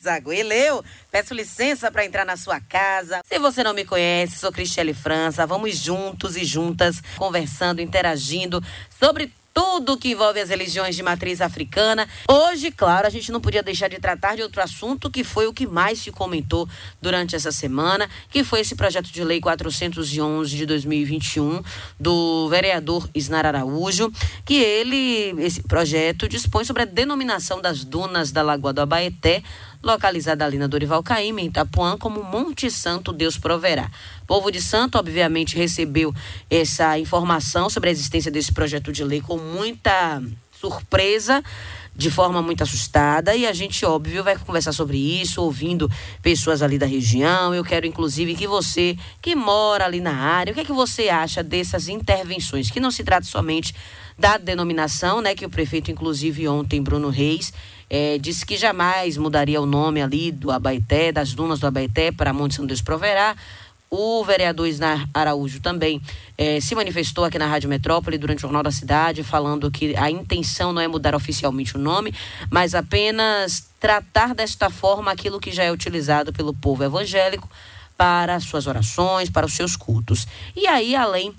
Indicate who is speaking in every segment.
Speaker 1: Zagueleu, peço licença para entrar na sua casa. Se você não me conhece, sou Cristiane França. Vamos juntos e juntas conversando, interagindo sobre tudo que envolve as religiões de matriz africana. Hoje, claro, a gente não podia deixar de tratar de outro assunto que foi o que mais se comentou durante essa semana, que foi esse projeto de lei 411 de 2021 do vereador Isnar Araújo, que ele, esse projeto dispõe sobre a denominação das dunas da Lagoa do Abaeté localizada ali na Dorival Caymmi, em Itapuã, como Monte Santo Deus proverá. O povo de Santo, obviamente, recebeu essa informação sobre a existência desse projeto de lei com muita surpresa, de forma muito assustada e a gente, óbvio, vai conversar sobre isso, ouvindo pessoas ali da região. Eu quero, inclusive, que você que mora ali na área, o que é que você acha dessas intervenções? Que não se trata somente da denominação, né? Que o prefeito, inclusive, ontem, Bruno Reis, é, disse que jamais mudaria o nome ali do Abaeté, das dunas do Abaeté para Monte São Deus Proverá. O vereador Isnar Araújo também é, se manifestou aqui na Rádio Metrópole durante o Jornal da Cidade, falando que a intenção não é mudar oficialmente o nome, mas apenas tratar desta forma aquilo que já é utilizado pelo povo evangélico para suas orações, para os seus cultos. E aí, além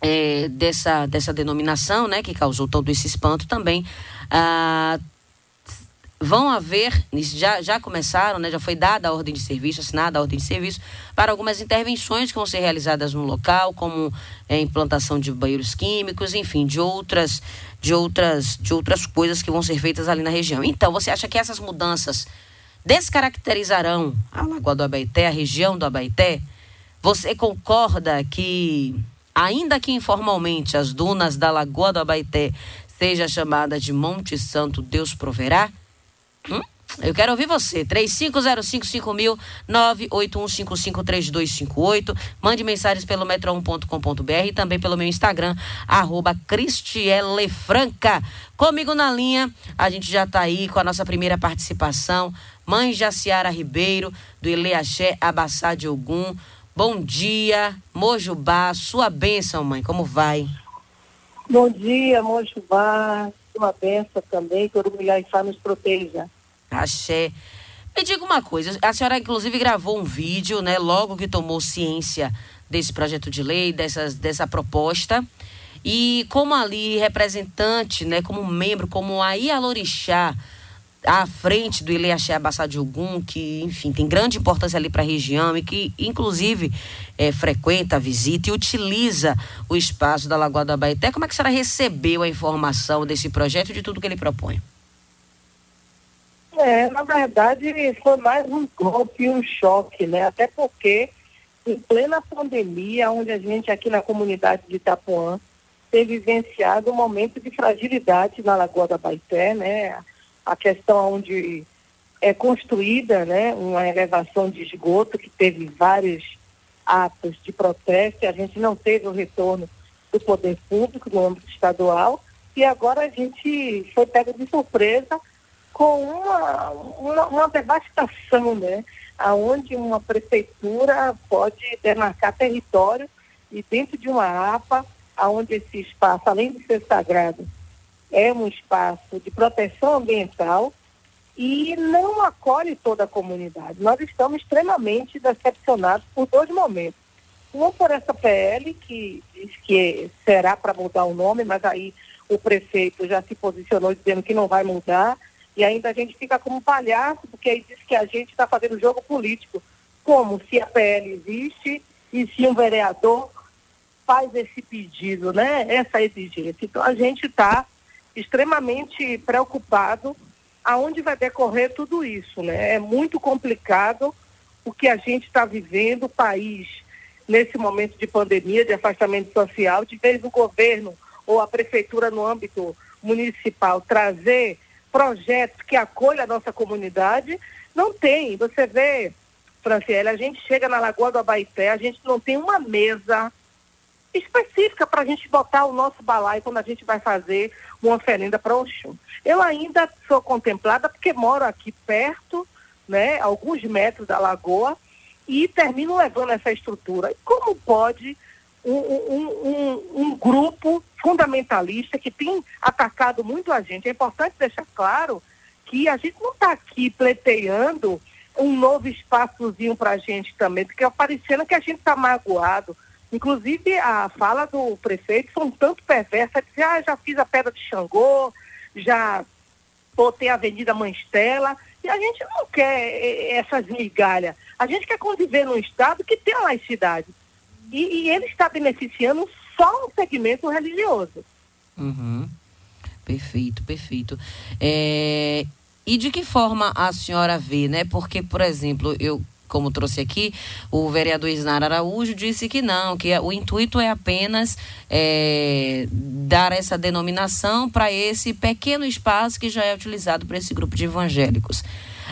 Speaker 1: é, dessa, dessa denominação, né, que causou todo esse espanto também, ah, vão haver, já, já começaram, né, já foi dada a ordem de serviço, assinada a ordem de serviço, para algumas intervenções que vão ser realizadas no local, como é, implantação de banheiros químicos, enfim, de outras, de, outras, de outras coisas que vão ser feitas ali na região. Então, você acha que essas mudanças descaracterizarão a Lagoa do Abaeté, a região do Abaeté? Você concorda que, ainda que informalmente, as dunas da Lagoa do Abaeté seja chamada de Monte Santo Deus Proverá? Hum? Eu quero ouvir você. 35055000 981553258. Mande mensagens pelo metro1.com.br e também pelo meu Instagram, arroba Cristielefranca. Comigo na linha, a gente já está aí com a nossa primeira participação. Mãe Jaciara Ribeiro, do Ileaxé Abassá de Ogum. Bom dia, Mojubá, sua bênção, mãe, como vai?
Speaker 2: Bom dia, Mojubá, sua bênção também, que o Orgulhar nos proteja.
Speaker 1: Axé. Me diga uma coisa, a senhora inclusive gravou um vídeo, né, logo que tomou ciência desse projeto de lei, dessas, dessa proposta. E como ali representante, né, como membro, como a Ialorixá, à frente do Ileaxé Abassá de Ogum, que, enfim, tem grande importância ali para a região e que, inclusive, é, frequenta, visita e utiliza o espaço da Lagoa do Abaeté. Como é que a senhora recebeu a informação desse projeto e de tudo que ele propõe?
Speaker 2: É, na verdade, foi mais um golpe, um choque, né? Até porque, em plena pandemia, onde a gente aqui na comunidade de Itapuã tem vivenciado um momento de fragilidade na Lagoa da Baité, né? A questão onde é construída, né, uma elevação de esgoto que teve vários atos de protesto, e a gente não teve o retorno do poder público no âmbito estadual, e agora a gente foi pego de surpresa com uma, uma, uma devastação, né? Onde uma prefeitura pode demarcar território e dentro de uma APA, onde esse espaço, além de ser sagrado, é um espaço de proteção ambiental e não acolhe toda a comunidade. Nós estamos extremamente decepcionados por dois momentos. Um por essa PL, que diz que será para mudar o nome, mas aí o prefeito já se posicionou dizendo que não vai mudar. E ainda a gente fica como palhaço, porque aí diz que a gente está fazendo jogo político. Como se a PL existe e se um vereador faz esse pedido, né? Essa exigência. Então a gente está extremamente preocupado aonde vai decorrer tudo isso, né? É muito complicado o que a gente está vivendo, o país, nesse momento de pandemia, de afastamento social, de vez o governo ou a prefeitura no âmbito municipal trazer projetos que acolham a nossa comunidade, não tem. Você vê, Franciele, a gente chega na Lagoa do Abaité, a gente não tem uma mesa específica para a gente botar o nosso balaio quando a gente vai fazer uma oferenda para Oxum. Eu ainda sou contemplada porque moro aqui perto, né, alguns metros da lagoa, e termino levando essa estrutura. E como pode um, um, um, um, grupo fundamentalista que tem atacado muito a gente. É importante deixar claro aqui, a gente não está aqui pleiteando um novo espaçozinho para a gente também, porque parecendo que a gente está magoado. Inclusive, a fala do prefeito foi um tanto perversa, dizer, ah, já fiz a Pedra de Xangô, já botei a Avenida Manstela, e a gente não quer eh, essas migalhas. A gente quer conviver num Estado que tem a laicidade. E, e ele está beneficiando só um segmento religioso.
Speaker 1: Uhum. Perfeito, perfeito. É, e de que forma a senhora vê, né? Porque, por exemplo, eu como trouxe aqui, o vereador Isnar Araújo disse que não, que o intuito é apenas é, dar essa denominação para esse pequeno espaço que já é utilizado por esse grupo de evangélicos.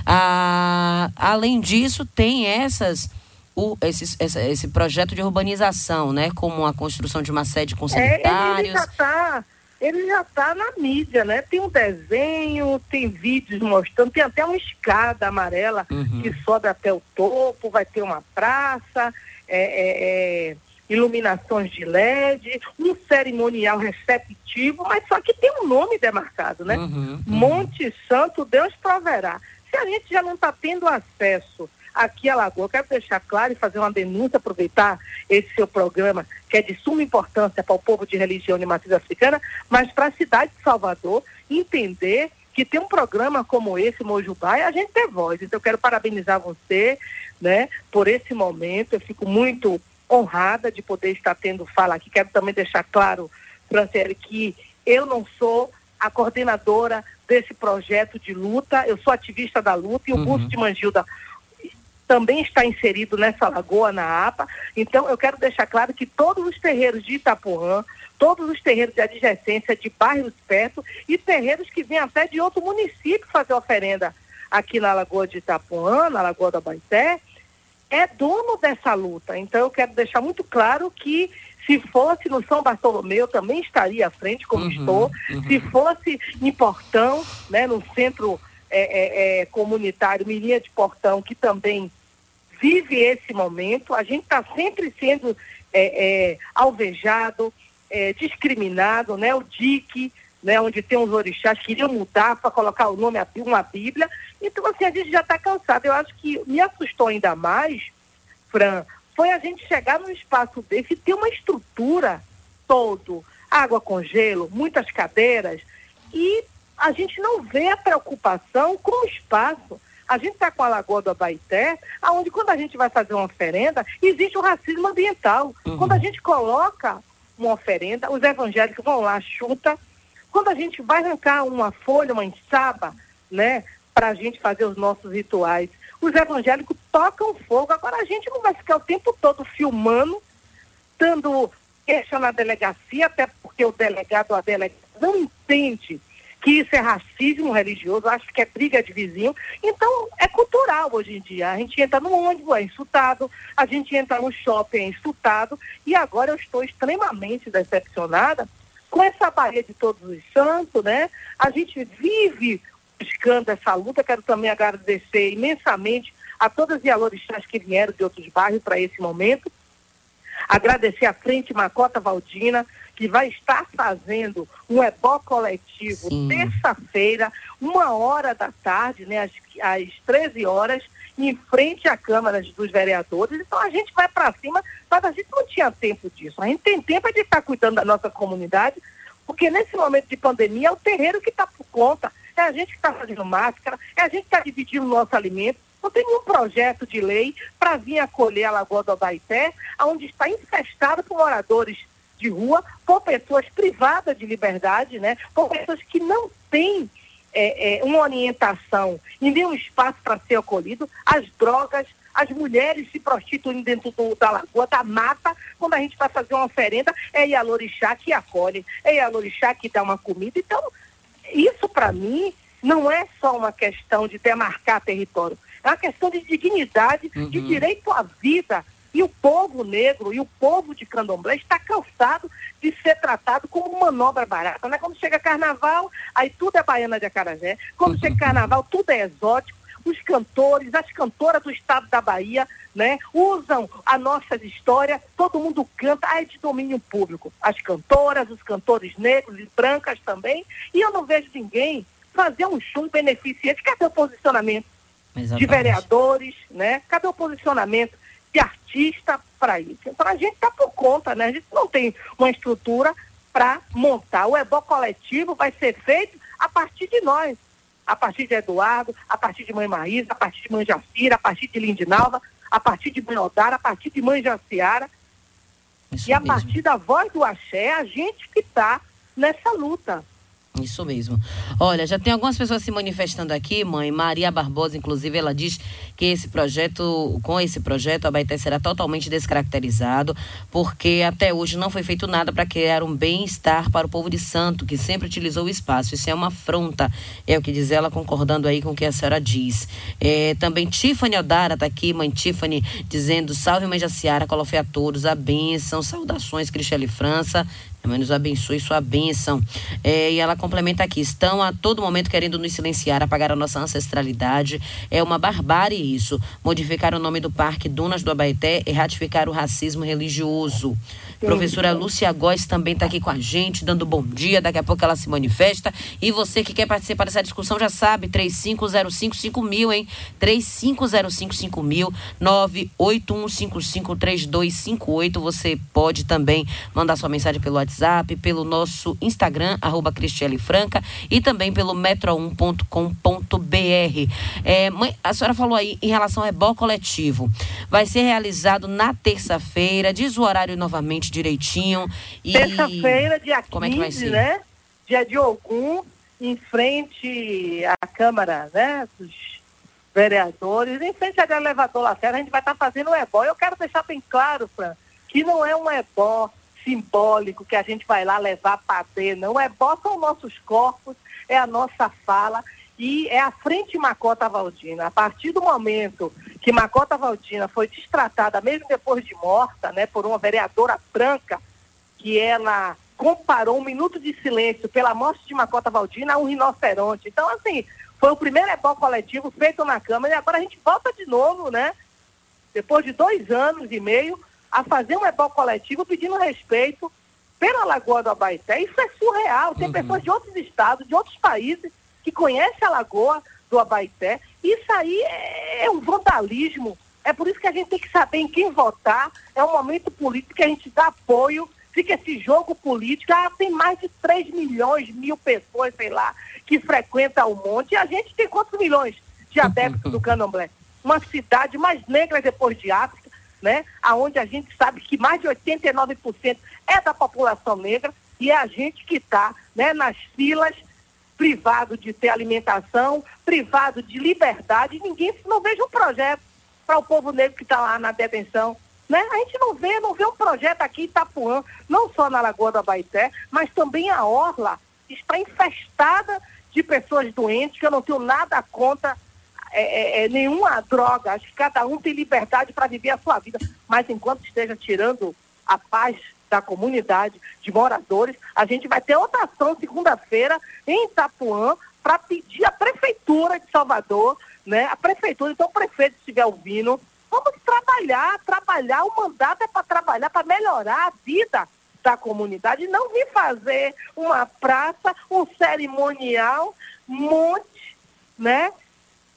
Speaker 1: Ah, além disso, tem essas. O, esse, esse, esse, projeto de urbanização, né? Como a construção de uma sede com sanitários. É, ele
Speaker 2: já está ele já está na mídia, né? Tem um desenho, tem vídeos mostrando, tem até uma escada amarela uhum. que sobe até o topo, vai ter uma praça, é, é, é, iluminações de LED, um cerimonial receptivo, mas só que tem um nome demarcado, né? Uhum, uhum. Monte Santo, Deus proverá. Se a gente já não está tendo acesso aqui a Lagoa. Quero deixar claro e fazer uma denúncia, aproveitar esse seu programa, que é de suma importância para o povo de religião de matriz africana, mas para a cidade de Salvador entender que tem um programa como esse, Mojubá, e a gente tem voz. Então, eu quero parabenizar você, né, por esse momento. Eu fico muito honrada de poder estar tendo fala aqui. Quero também deixar claro, Franciele, que eu não sou a coordenadora desse projeto de luta, eu sou ativista da luta e o uhum. de Mangilda também está inserido nessa lagoa na APA. Então, eu quero deixar claro que todos os terreiros de Itapuã, todos os terreiros de adjacência de bairros perto e terreiros que vêm até de outro município fazer oferenda aqui na Lagoa de Itapuã, na Lagoa da Baité, é dono dessa luta. Então, eu quero deixar muito claro que se fosse no São Bartolomeu, também estaria à frente, como uhum, estou. Uhum. Se fosse em Portão, né, no centro é, é, é, comunitário Mirinha de Portão, que também vive esse momento. A gente está sempre sendo é, é, alvejado, discriminado, né? O DIC, né? onde tem os orixás, queriam mudar para colocar o nome uma Bíblia. Então, assim, a gente já está cansado. Eu acho que me assustou ainda mais, Fran, foi a gente chegar num espaço desse e ter uma estrutura todo, água com gelo, muitas cadeiras, e a gente não vê a preocupação com o espaço. A gente está com a Lagoa do Abaité, onde quando a gente vai fazer uma oferenda, existe o racismo ambiental. Uhum. Quando a gente coloca uma oferenda, os evangélicos vão lá, chuta. Quando a gente vai arrancar uma folha, uma enxaba, né, para a gente fazer os nossos rituais, os evangélicos tocam fogo. Agora a gente não vai ficar o tempo todo filmando, dando queixa na delegacia, até porque o delegado ou a delegada não entende que isso é racismo religioso, acho que é briga de vizinho. Então, é cultural hoje em dia. A gente entra no ônibus, é insultado, a gente entra no shopping, é insultado, e agora eu estou extremamente decepcionada com essa Bahia de Todos os Santos, né? A gente vive buscando essa luta, quero também agradecer imensamente a todas as alorixás que vieram de outros bairros para esse momento, agradecer a Frente Macota Valdina, que vai estar fazendo um ebó coletivo terça-feira, uma hora da tarde, né, às, às 13 horas, em frente à Câmara dos Vereadores. Então a gente vai para cima, mas a gente não tinha tempo disso. A gente tem tempo de estar cuidando da nossa comunidade, porque nesse momento de pandemia é o terreiro que está por conta, é a gente que está fazendo máscara, é a gente que está dividindo o nosso alimento. Não tem nenhum projeto de lei para vir acolher a Lagoa do Abaité, onde está infestada por moradores de rua por pessoas privadas de liberdade, né? por pessoas que não têm é, é, uma orientação e nenhum espaço para ser acolhido, as drogas, as mulheres se prostituem dentro do, da lagoa, da mata, quando a gente vai fazer uma oferenda, é Ialorixá que acolhe, é Ialorixá que dá uma comida. Então, isso para mim não é só uma questão de demarcar território, é uma questão de dignidade, uhum. de direito à vida, e o povo negro e o povo de candomblé está cansado de ser tratado como manobra barata. Né? Quando chega carnaval, aí tudo é baiana de acarajé. Quando chega carnaval, tudo é exótico. Os cantores, as cantoras do estado da Bahia, né, usam a nossa história, todo mundo canta, ah, é de domínio público. As cantoras, os cantores negros e brancas também. E eu não vejo ninguém fazer um show beneficente. Cadê o posicionamento Exatamente. de vereadores, né? Cadê o posicionamento de artista para isso? Então a gente está por conta, né? A gente não tem uma estrutura para montar. O EBO coletivo vai ser feito a partir de nós, a partir de Eduardo, a partir de Mãe Marisa, a partir de Mãe Jacira, a partir de Lindinalva, a partir de Mãe Odara, a partir de Mãe Jaciara. Isso e a mesmo. partir da voz do axé, a gente que está nessa luta.
Speaker 1: Isso mesmo. Olha, já tem algumas pessoas se manifestando aqui, mãe. Maria Barbosa, inclusive, ela diz que esse projeto, com esse projeto, a Baité será totalmente descaracterizado, porque até hoje não foi feito nada para criar um bem-estar para o povo de Santo, que sempre utilizou o espaço. Isso é uma afronta, é o que diz ela, concordando aí com o que a senhora diz. É, também Tiffany Odara está aqui, mãe Tiffany, dizendo: salve, mãe Jaciara, colofé a todos, a bênção, saudações, Cristiane França. Amém nos abençoe sua bênção. É, e ela complementa aqui: estão a todo momento querendo nos silenciar, apagar a nossa ancestralidade. É uma barbárie isso. Modificar o nome do Parque Dunas do Abaeté e ratificar o racismo religioso. Professora Lúcia Góes também está aqui com a gente, dando bom dia. Daqui a pouco ela se manifesta. E você que quer participar dessa discussão já sabe, 35055000, hein? 35055000, 981553258. Você pode também mandar sua mensagem pelo WhatsApp, pelo nosso Instagram, arroba Cristiane Franca, e também pelo metro1.com.br. É, a senhora falou aí em relação ao ebó coletivo. Vai ser realizado na terça-feira, diz o horário novamente direitinho.
Speaker 2: E... Terça-feira, dia Como 15, é que vai ser? né? Dia de Ogum, em frente à Câmara, né? Dos vereadores, em frente ao elevador Lacerda, a gente vai estar tá fazendo o ebó. Eu quero deixar bem claro, Fran, que não é um ebó simbólico que a gente vai lá levar para ter, não. O ebó são nossos corpos, é a nossa fala e é a frente Macota Valdina. A partir do momento que Macota Valdina foi destratada, mesmo depois de morta, né, por uma vereadora branca, que ela comparou um minuto de silêncio pela morte de Macota Valdina a um rinoceronte. Então, assim, foi o primeiro ebó coletivo feito na Câmara e agora a gente volta de novo, né? Depois de dois anos e meio, a fazer um ebó coletivo pedindo respeito pela Lagoa do Abaeté. Isso é surreal. Tem uhum. pessoas de outros estados, de outros países, que conhecem a Lagoa do Abaeté isso aí é, é um vandalismo. É por isso que a gente tem que saber em quem votar. É um momento político que a gente dá apoio. Fica esse jogo político. Ah, tem mais de 3 milhões, mil pessoas, sei lá, que frequentam o monte. E a gente tem quantos milhões de adeptos do Candomblé? Uma cidade mais negra depois de África, né? Aonde a gente sabe que mais de 89% é da população negra e é a gente que está né, nas filas privado de ter alimentação, privado de liberdade, ninguém não veja um projeto para o povo negro que está lá na detenção. Né? A gente não vê, não vê um projeto aqui em Itapuã, não só na Lagoa do Abaité, mas também a Orla está infestada de pessoas doentes, que eu não tenho nada contra é, é, é, nenhuma droga. Acho que cada um tem liberdade para viver a sua vida. Mas enquanto esteja tirando a paz da comunidade, de moradores. A gente vai ter outra ação segunda-feira em Itapuã para pedir à Prefeitura de Salvador, né? A Prefeitura, então o prefeito estiver ouvindo, vamos trabalhar, trabalhar, o mandato é para trabalhar, para melhorar a vida da comunidade, não vir fazer uma praça, um cerimonial, monte, né?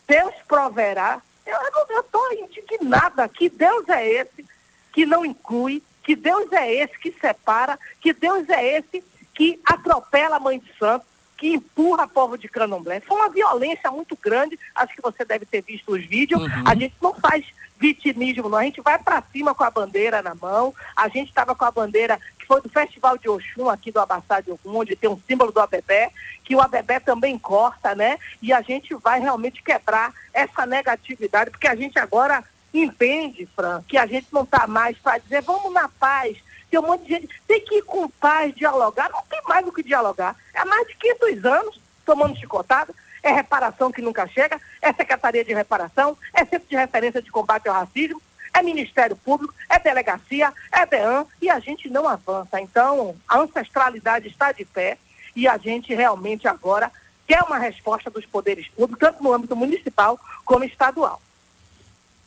Speaker 2: Deus proverá. Eu estou indignada. Que Deus é esse que não inclui, que Deus é esse que separa, que Deus é esse que atropela a mãe de santo, que empurra povo de Candomblé. Foi uma violência muito grande, acho que você deve ter visto os vídeos. Uhum. A gente não faz vitimismo, não. A gente vai para cima com a bandeira na mão. A gente estava com a bandeira que foi do Festival de Oxum, aqui do Abassá de Ogum, onde tem um símbolo do Abebé, que o Abebé também corta, né? E a gente vai realmente quebrar essa negatividade, porque a gente agora entende, Fran, que a gente não está mais para dizer vamos na paz. Tem um monte de gente, tem que ir com paz, dialogar. Não tem mais o que dialogar. É mais de 500 anos tomando chicotada. É reparação que nunca chega, é Secretaria de Reparação, é Centro de Referência de Combate ao Racismo, é Ministério Público, é Delegacia, é DEAN, e a gente não avança. Então, a ancestralidade está de pé e a gente realmente agora quer uma resposta dos poderes públicos, tanto no âmbito municipal como estadual.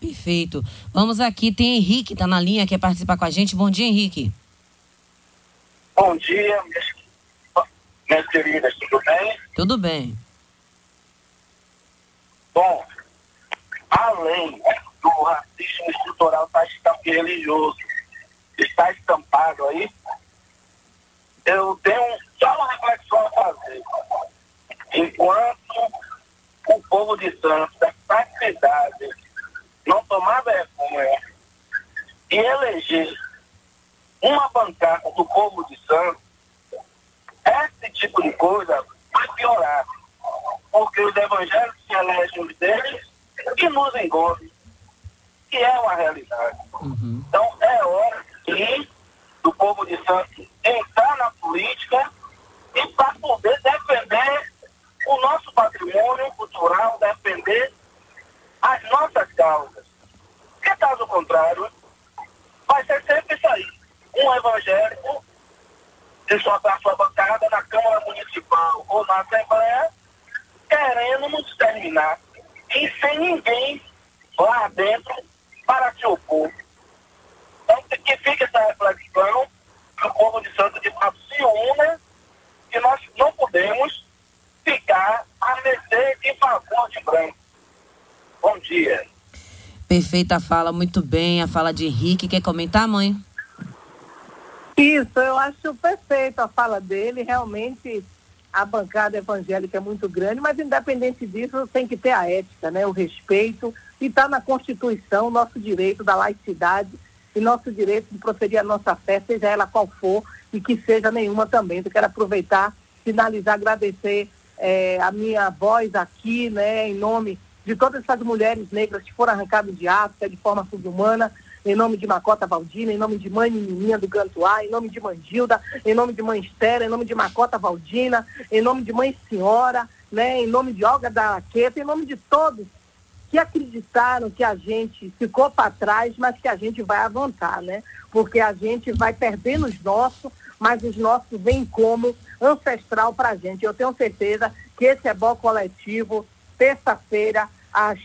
Speaker 1: Perfeito. Vamos aqui, tem Henrique, tá na linha, quer participar com a gente. Bom dia, Henrique.
Speaker 3: Bom dia, minhas, minhas queridas, tudo bem?
Speaker 1: Tudo bem.
Speaker 3: Bom, além do racismo estrutural tá religioso está estampado aí, eu tenho só uma reflexão a fazer. Enquanto o povo de Santos, da cidade, não tomar vergonha e eleger uma bancada do povo de Santos, esse tipo de coisa vai piorar. Porque os evangélicos se elegem deles e nos engordam, que é uma realidade. Uhum. Então é hora que do povo de Santos entrar na política e para poder defender o nosso patrimônio cultural, defender as nossas causas. Porque caso contrário, vai ser sempre isso aí. Um evangélico de sua, sua bancada na Câmara Municipal ou na Assembleia, querendo nos terminar. E sem ninguém lá dentro para se opor. Então, que fique essa reflexão, que o povo de Santos de fato se una, que nós não podemos ficar a mercê em favor de branco. Bom dia.
Speaker 1: Perfeita fala, muito bem. A fala de Henrique. Quer comentar, mãe?
Speaker 2: Isso, eu acho perfeito a fala dele. Realmente a bancada evangélica é muito grande, mas independente disso, tem que ter a ética, né? o respeito. E está na Constituição nosso direito da laicidade e nosso direito de proferir a nossa fé, seja ela qual for, e que seja nenhuma também. Eu quero aproveitar, finalizar, agradecer é, a minha voz aqui, né, em nome de todas essas mulheres negras que foram arrancadas de África de forma subhumana, em nome de Macota Valdina, em nome de mãe Menininha do Gantuá, em nome de Mandilda, em nome de mãe Estera, em nome de Macota Valdina, em nome de mãe Senhora, né, em nome de Olga da Laqueta, em nome de todos que acreditaram que a gente ficou para trás, mas que a gente vai avançar, né? Porque a gente vai perdendo os nossos, mas os nossos vêm como ancestral para a gente. Eu tenho certeza que esse é bom coletivo, terça-feira, às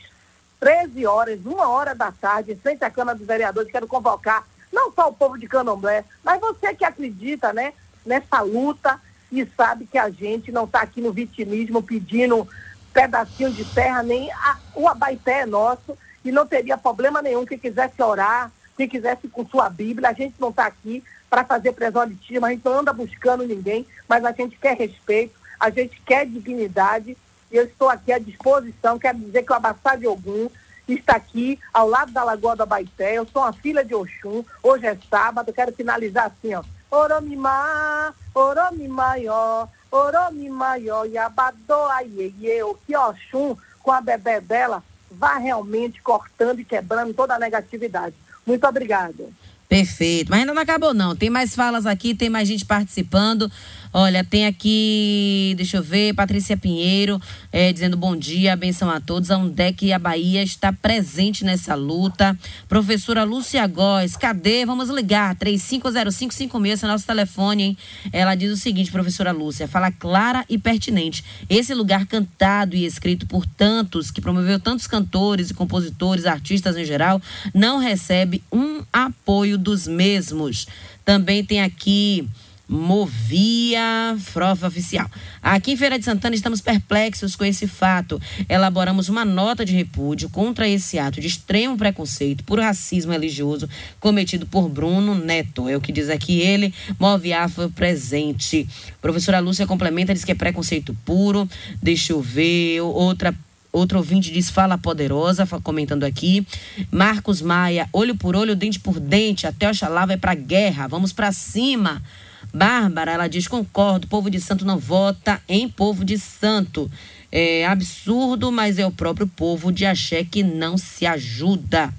Speaker 2: 13 horas, uma hora da tarde, em frente à Câmara dos Vereadores, quero convocar não só o povo de Candomblé, mas você que acredita né, nessa luta e sabe que a gente não está aqui no vitimismo pedindo pedacinho de terra, nem a, o Abaité é nosso e não teria problema nenhum quem quisesse orar, quem quisesse com sua Bíblia. A gente não está aqui para fazer proselitismo, a gente não anda buscando ninguém, mas a gente quer respeito, a gente quer dignidade eu estou aqui à disposição, quero dizer que o Abassá de Ogum está aqui ao lado da Lagoa do Abaité, eu sou uma filha de Oxum, hoje é sábado, quero finalizar assim, ó. Oromimá, oromimaió, oromimaió, yabadoa iê, o que Oxum, com a bebê dela, vá realmente cortando e quebrando toda a negatividade. Muito obrigada.
Speaker 1: Perfeito. Mas ainda não acabou, não. Tem mais falas aqui, tem mais gente participando. Olha, tem aqui, deixa eu ver, Patrícia Pinheiro é, dizendo bom dia, benção a todos. A UNDEC e a Bahia está presente nessa luta. Professora Lúcia Góes, cadê? Vamos ligar, 350556, esse é nosso telefone, hein? Ela diz o seguinte, professora Lúcia, fala clara e pertinente. Esse lugar cantado e escrito por tantos, que promoveu tantos cantores e compositores, artistas em geral, não recebe um apoio dos mesmos. Também tem aqui Movia Frova Oficial. Aqui em Feira de Santana estamos perplexos com esse fato. Elaboramos uma nota de repúdio contra esse ato de extremo preconceito por racismo religioso cometido por Bruno Neto. É o que diz aqui ele, Movia foi presente. Professora Lúcia complementa, diz que é preconceito puro. Deixa eu ver, outra Outro ouvinte diz fala poderosa, comentando aqui. Marcos Maia, olho por olho, dente por dente, até Oxalá vai pra guerra, vamos para cima. Bárbara, ela diz: concordo, povo de santo não vota em povo de santo. É absurdo, mas é o próprio povo de axé que não se ajuda.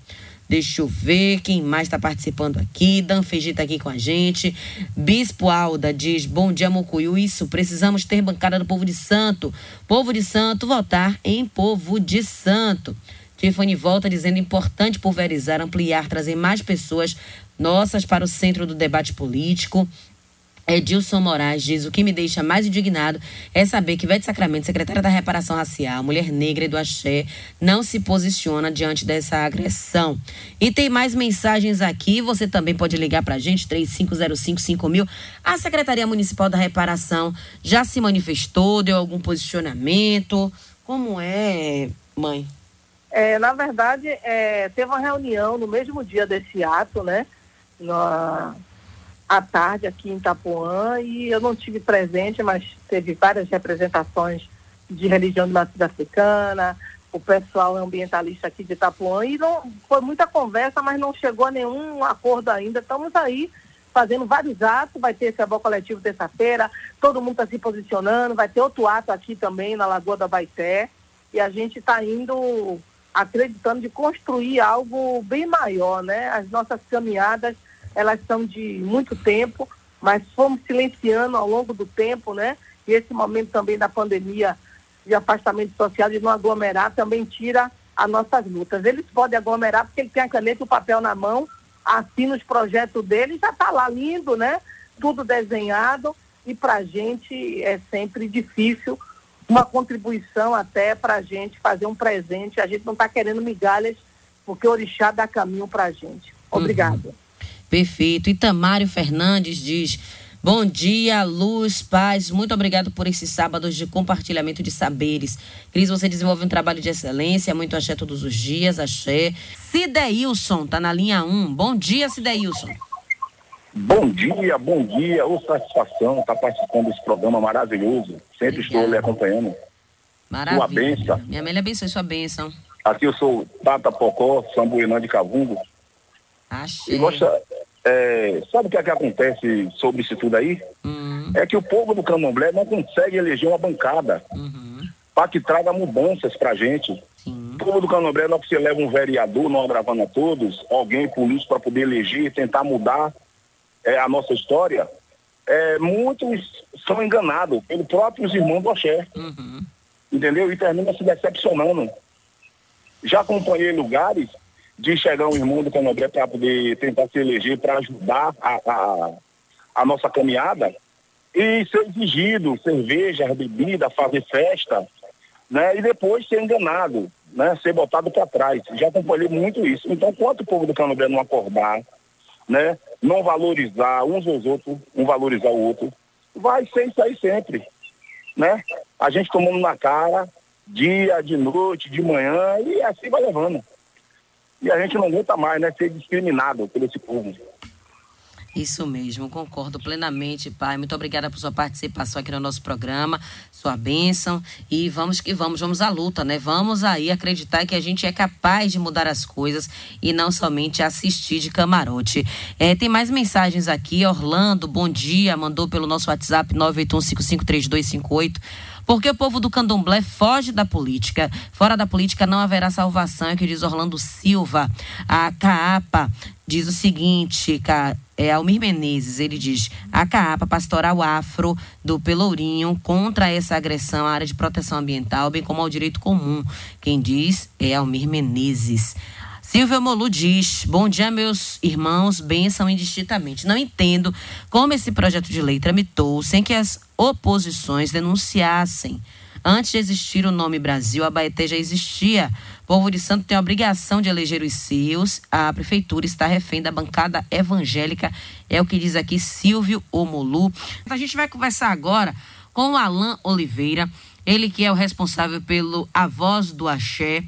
Speaker 1: Deixa eu ver quem mais está participando aqui. Dan Feiji está aqui com a gente. Bispo Alda diz: Bom dia, Mocuyu. Isso, precisamos ter bancada do povo de santo. Povo de santo, votar em povo de santo. Tiffany volta dizendo: importante pulverizar, ampliar, trazer mais pessoas nossas para o centro do debate político. Edilson Moraes diz: o que me deixa mais indignado é saber que Vete Sacramento, secretária da Reparação Racial, mulher negra e do Axé, não se posiciona diante dessa agressão. E tem mais mensagens aqui. Você também pode ligar para a gente, 35055000. A Secretaria Municipal da Reparação já se manifestou, deu algum posicionamento? Como é, mãe?
Speaker 2: É, na verdade, é, teve uma reunião no mesmo dia desse ato, né? Na, à tarde aqui em Itapuã e eu não tive presente, mas teve várias representações de religião de matriz africana, o pessoal ambientalista aqui de Itapuã e não foi muita conversa, mas não chegou a nenhum acordo ainda. Estamos aí fazendo vários atos, vai ter esse avó coletivo terça-feira, todo mundo está se posicionando, vai ter outro ato aqui também na Lagoa da Baité e a gente está indo acreditando de construir algo bem maior, né? As nossas caminhadas, elas são de muito tempo, mas fomos silenciando ao longo do tempo, né? E esse momento também da pandemia de afastamento social, de não aglomerar, também tira as nossas lutas. Eles podem aglomerar porque eles têm a caneta e o papel na mão, assina os projetos deles, já está lá lindo, né? Tudo desenhado e para a gente é sempre difícil uma contribuição até para a gente fazer um presente. A gente não está querendo migalhas, porque o orixá dá caminho para a gente. Obrigada. Uhum.
Speaker 1: Perfeito. Itamário Fernandes diz. Bom dia, luz, paz. Muito obrigado por esses sábados de compartilhamento de saberes. Cris, você desenvolve um trabalho de excelência, muito axé todos os dias, axé. Cideilson, tá na linha 1. Bom dia, Cideilson.
Speaker 4: Bom dia, bom dia. Ô, satisfação estar tá participando desse programa maravilhoso. Sempre Obrigada. estou lhe acompanhando.
Speaker 1: Maravilha. Sua bênção. Minha mãe abençoe sua bênção.
Speaker 4: Aqui eu sou Tata Pocó, Sambuinã de Cavungo.
Speaker 1: Achei.
Speaker 4: E gosta, é, sabe o que, é que acontece sobre isso tudo aí? Uhum. É que o povo do Candomblé não consegue eleger uma bancada uhum. para que traga mudanças para a gente. Sim. O povo do Candomblé não precisa levar um vereador, não agravando a todos, alguém político para poder eleger, tentar mudar é, a nossa história, é, muitos são enganados pelos próprios irmãos do Axé. Uhum. Entendeu? E termina se decepcionando. Já acompanhei lugares de chegar um irmão do Canobré para poder tentar se eleger para ajudar a, a, a, nossa caminhada e ser exigido cerveja, bebida, fazer festa, né? E depois ser enganado, né? Ser botado para trás. Já acompanhei muito isso. Então, quanto o povo do Canobré não acordar, né? Não valorizar uns aos outros, um valorizar o outro, vai ser isso aí sempre, né? A gente tomando na cara, dia, de noite, de manhã, e assim vai levando. E a gente não aguenta mais, né? Ser discriminado por esse povo.
Speaker 1: Isso mesmo, concordo plenamente, pai. Muito obrigada por sua participação aqui no nosso programa, sua bênção. E vamos que vamos, vamos à luta, né? Vamos aí acreditar que a gente é capaz de mudar as coisas e não somente assistir de camarote. É, tem mais mensagens aqui. Orlando, bom dia, mandou pelo nosso WhatsApp 981553258. Porque o povo do candomblé foge da política. Fora da política não haverá salvação, é o que diz Orlando Silva. A CAAPA diz o seguinte, é Almir Menezes, ele diz: a CAAPA Pastoral Afro do Pelourinho contra essa agressão à área de proteção ambiental, bem como ao direito comum. Quem diz é Almir Menezes. Silvia Molu diz: Bom dia, meus irmãos, bênção indistintamente. Não entendo como esse projeto de lei tramitou sem que as oposições denunciassem. Antes de existir o nome Brasil, a Baeté já existia. Povo de Santo tem a obrigação de eleger os seus. A prefeitura está refém da bancada evangélica. É o que diz aqui Silvio Omolu. A gente vai conversar agora com o Alain Oliveira, ele que é o responsável pelo A Voz do Axé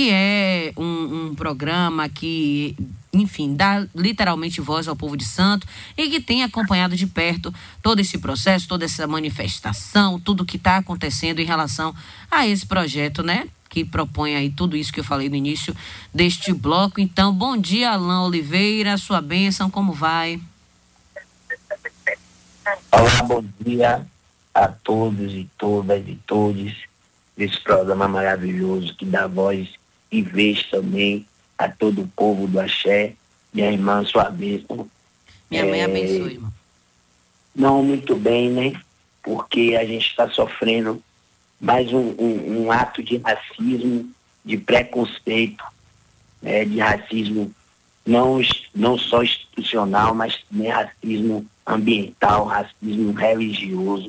Speaker 1: que é um, um, programa que, enfim, dá literalmente voz ao povo de Santo e que tem acompanhado de perto todo esse processo, toda essa manifestação, tudo que está acontecendo em relação a esse projeto, né? Que propõe aí tudo isso que eu falei no início deste bloco. Então, bom dia, Alain Oliveira, sua bênção, como vai?
Speaker 5: Olá, bom dia a todos e todas e todos desse programa maravilhoso que dá voz e vez também a todo o povo do Axé, minha irmã, sua bênção.
Speaker 1: Minha mãe é, abençoe, irmão.
Speaker 5: Não muito bem, né? Porque a gente está sofrendo mais um, um, um, ato de racismo, de preconceito, né? de racismo não, não só institucional, mas também racismo ambiental, racismo religioso.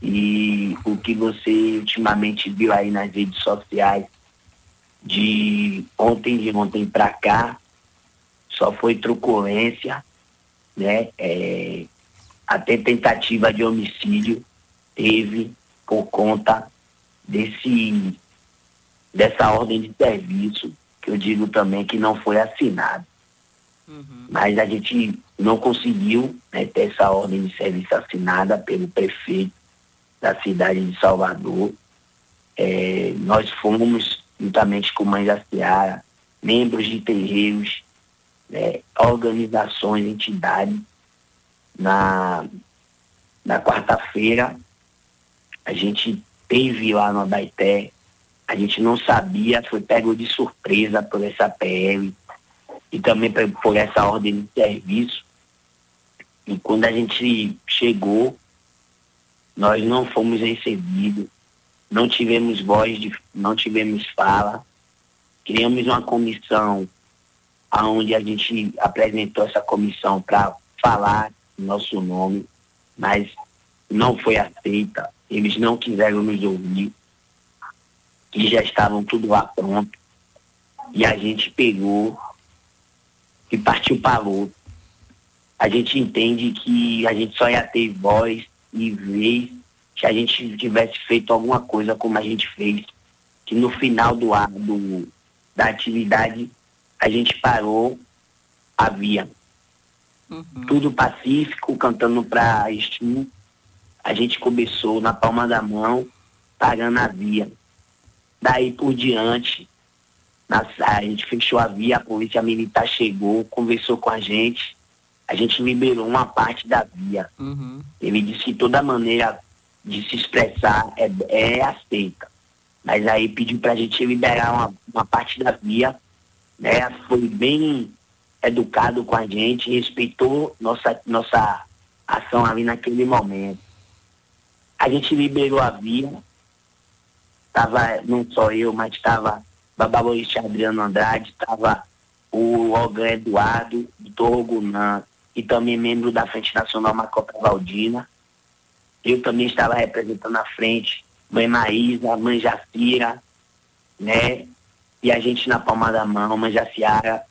Speaker 5: E o que você ultimamente viu aí nas redes sociais de ontem de ontem para cá só foi truculência, né? É, até tentativa de homicídio teve por conta desse dessa ordem de serviço, que eu digo também que não foi assinada. Uhum. Mas a gente não conseguiu né, ter essa ordem de serviço assinada pelo prefeito da cidade de Salvador. É, nós fomos, juntamente com Mães da Seara, membros de terreiros, né, organizações, entidades, na, na quarta-feira a gente teve lá no Abaité, a gente não sabia, foi pego de surpresa por essa PL e também por essa ordem de serviço. E quando a gente chegou, nós não fomos recebidos, não tivemos voz, de, não tivemos fala. Criamos uma comissão onde a gente apresentou essa comissão para falar nosso nome, mas não foi aceita. Eles não quiseram nos ouvir, e já estavam tudo lá pronto. E a gente pegou e partiu para luta. A gente entende que a gente só ia ter voz e vez se a gente tivesse feito alguma coisa como a gente fez. Que no final do, do da atividade a gente parou a via. Uhum. Tudo pacífico, cantando para Exu. A gente começou na palma da mão, parando a via. Daí por diante, na, a gente fechou a via, a polícia militar chegou, conversou com a gente, a gente liberou uma parte da via. Uhum. Ele disse que toda maneira de se expressar é, é aceita. Mas aí pediu para a gente liberar uma, uma parte da via, né? Foi bem educado com a gente, respeitou nossa, nossa ação ali naquele momento. A gente liberou a via, estava não só eu, mas estava Babalorista Adriano Andrade, estava o Ogan Eduardo, Doutor Gunã, e também membro da Frente Nacional Macopa Valdina. Eu também estava representando a frente, mãe Maísa, mãe Jacira, né? E a gente na palma da mão, mãe Jaciara,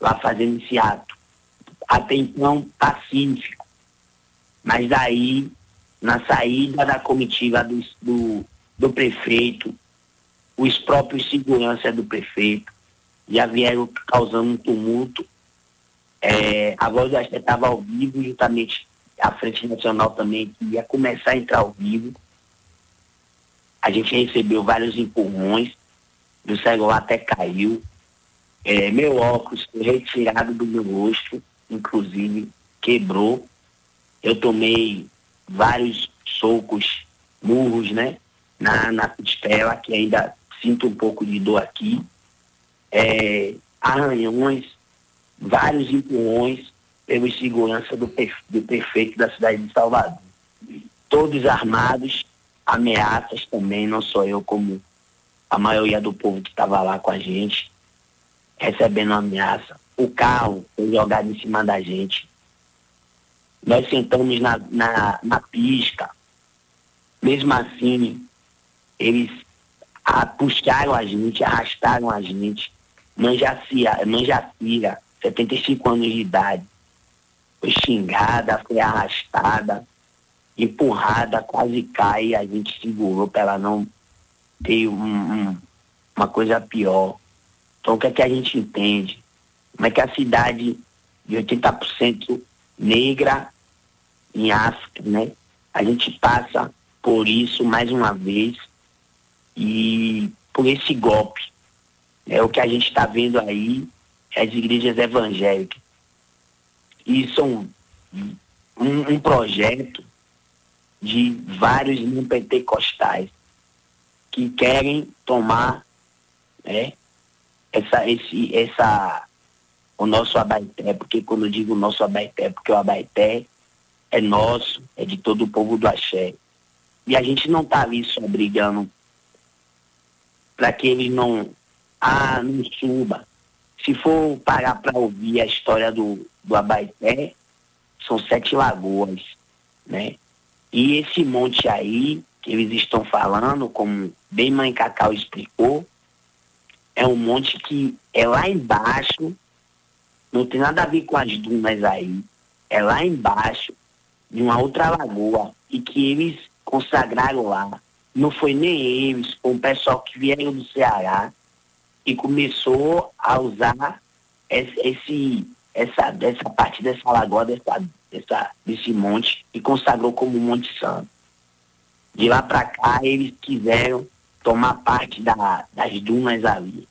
Speaker 5: lá fazendo esse ato. Até então pacífico. Mas daí, na saída da comitiva do, do, do prefeito, os próprios seguranças do prefeito já vieram causando um tumulto. É, a voz da estava ao vivo, justamente a Frente Nacional também que ia começar a entrar ao vivo. A gente recebeu vários empurrões, do celular até caiu. É, meu óculos foi retirado do meu rosto, inclusive quebrou. Eu tomei vários socos, murros, né? Na, na costela, que ainda sinto um pouco de dor aqui. É, arranhões, vários empurrões pelos segurança do, do prefeito da cidade de Salvador. Todos armados, ameaças também, não sou eu como a maioria do povo que estava lá com a gente recebendo ameaça. O carro foi jogado em cima da gente. Nós sentamos na, na, na pista. Mesmo assim, eles a, puxaram a gente, arrastaram a gente. Manjacira, Manjacira, 75 anos de idade, foi xingada, foi arrastada, empurrada, quase cai. A gente segurou para ela não ter um, um, uma coisa pior. Então, o que é que a gente entende? Como é que a cidade de 80% negra em África, né? A gente passa por isso mais uma vez e por esse golpe. É o que a gente está vendo aí, as igrejas evangélicas. E são um, um projeto de vários pentecostais que querem tomar né, essa, esse, essa, o nosso Abaeté, porque quando eu digo nosso Abaeté, porque o Abaeté é nosso, é de todo o povo do Axé. E a gente não está ali só brigando para que eles não, ah, não suba. Se for parar para ouvir a história do, do Abaeté, são sete lagoas, né? E esse monte aí, que eles estão falando, como bem Mãe Cacau explicou, é um monte que é lá embaixo, não tem nada a ver com as dunas aí, é lá embaixo de uma outra lagoa e que eles consagraram lá não foi nem eles, foi um pessoal que vieram do Ceará e começou a usar esse, essa, essa parte dessa lagoa, dessa, dessa, desse monte, e consagrou como Monte Santo. De lá para cá, eles quiseram tomar parte da, das dunas ali.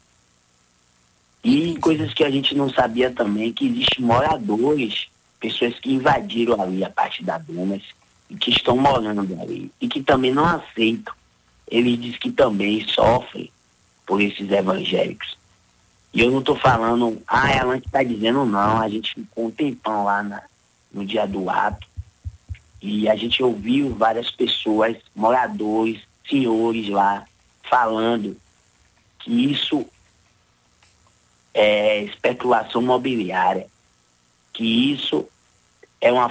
Speaker 5: E coisas que a gente não sabia também, que existem moradores, pessoas que invadiram ali a parte das dunas, e que estão morando ali, e que também não aceitam. Eles dizem que também sofrem por esses evangélicos. E eu não estou falando, ah, ela está dizendo não, a gente ficou um tempão lá na, no dia do ato. E a gente ouviu várias pessoas, moradores, senhores lá, falando que isso é especulação mobiliária, que isso é uma